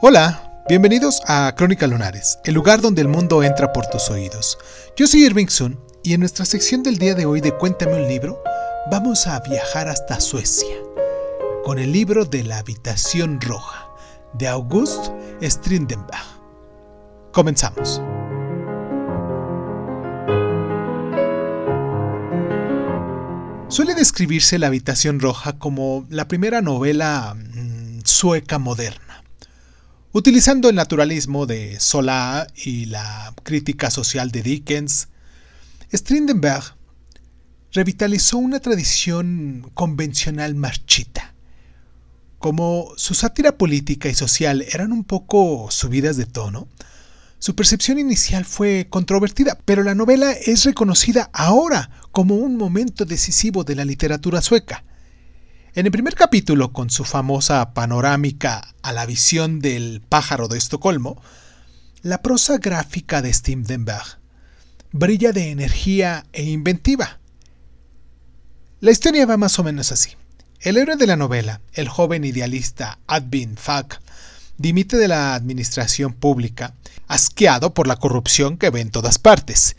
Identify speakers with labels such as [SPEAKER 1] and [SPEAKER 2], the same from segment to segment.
[SPEAKER 1] Hola, bienvenidos a Crónica Lunares, el lugar donde el mundo entra por tus oídos. Yo soy Irving Sun y en nuestra sección del día de hoy de Cuéntame un libro, vamos a viajar hasta Suecia con el libro de la habitación roja de August Strindenbach. Comenzamos. Suele describirse La habitación roja como la primera novela mm, sueca moderna Utilizando el naturalismo de Solá y la crítica social de Dickens, Strindenberg revitalizó una tradición convencional marchita. Como su sátira política y social eran un poco subidas de tono, su percepción inicial fue controvertida, pero la novela es reconocida ahora como un momento decisivo de la literatura sueca. En el primer capítulo, con su famosa panorámica a la visión del pájaro de Estocolmo, la prosa gráfica de Stimdenberg brilla de energía e inventiva. La historia va más o menos así. El héroe de la novela, el joven idealista Advin Falk, dimite de la administración pública, asqueado por la corrupción que ve en todas partes.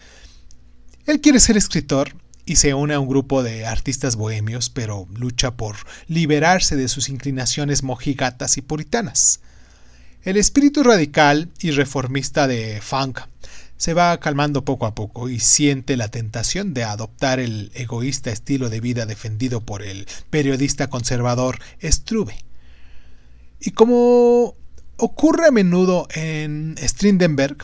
[SPEAKER 1] Él quiere ser escritor y se une a un grupo de artistas bohemios, pero lucha por liberarse de sus inclinaciones mojigatas y puritanas. El espíritu radical y reformista de Funk se va calmando poco a poco y siente la tentación de adoptar el egoísta estilo de vida defendido por el periodista conservador Struve. Y como ocurre a menudo en Strindenberg,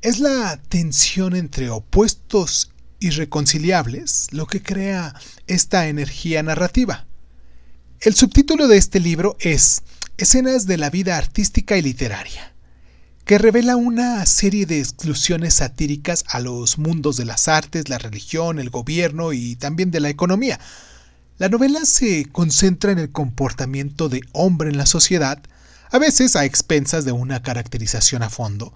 [SPEAKER 1] es la tensión entre opuestos irreconciliables lo que crea esta energía narrativa. El subtítulo de este libro es Escenas de la vida artística y literaria, que revela una serie de exclusiones satíricas a los mundos de las artes, la religión, el gobierno y también de la economía. La novela se concentra en el comportamiento de hombre en la sociedad, a veces a expensas de una caracterización a fondo,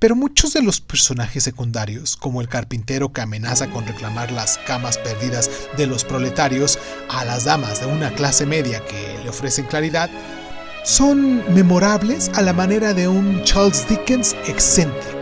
[SPEAKER 1] pero muchos de los personajes secundarios, como el carpintero que amenaza con reclamar las camas perdidas de los proletarios a las damas de una clase media que le ofrecen claridad, son memorables a la manera de un Charles Dickens excéntrico.